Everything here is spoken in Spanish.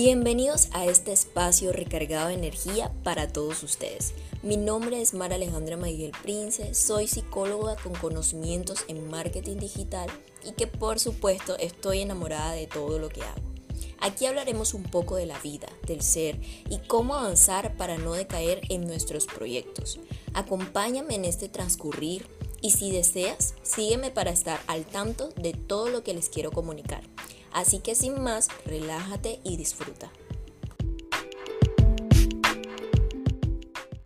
Bienvenidos a este espacio recargado de energía para todos ustedes. Mi nombre es Mara Alejandra Miguel Prince, soy psicóloga con conocimientos en marketing digital y que por supuesto estoy enamorada de todo lo que hago. Aquí hablaremos un poco de la vida, del ser y cómo avanzar para no decaer en nuestros proyectos. Acompáñame en este transcurrir y si deseas, sígueme para estar al tanto de todo lo que les quiero comunicar. Así que sin más, relájate y disfruta.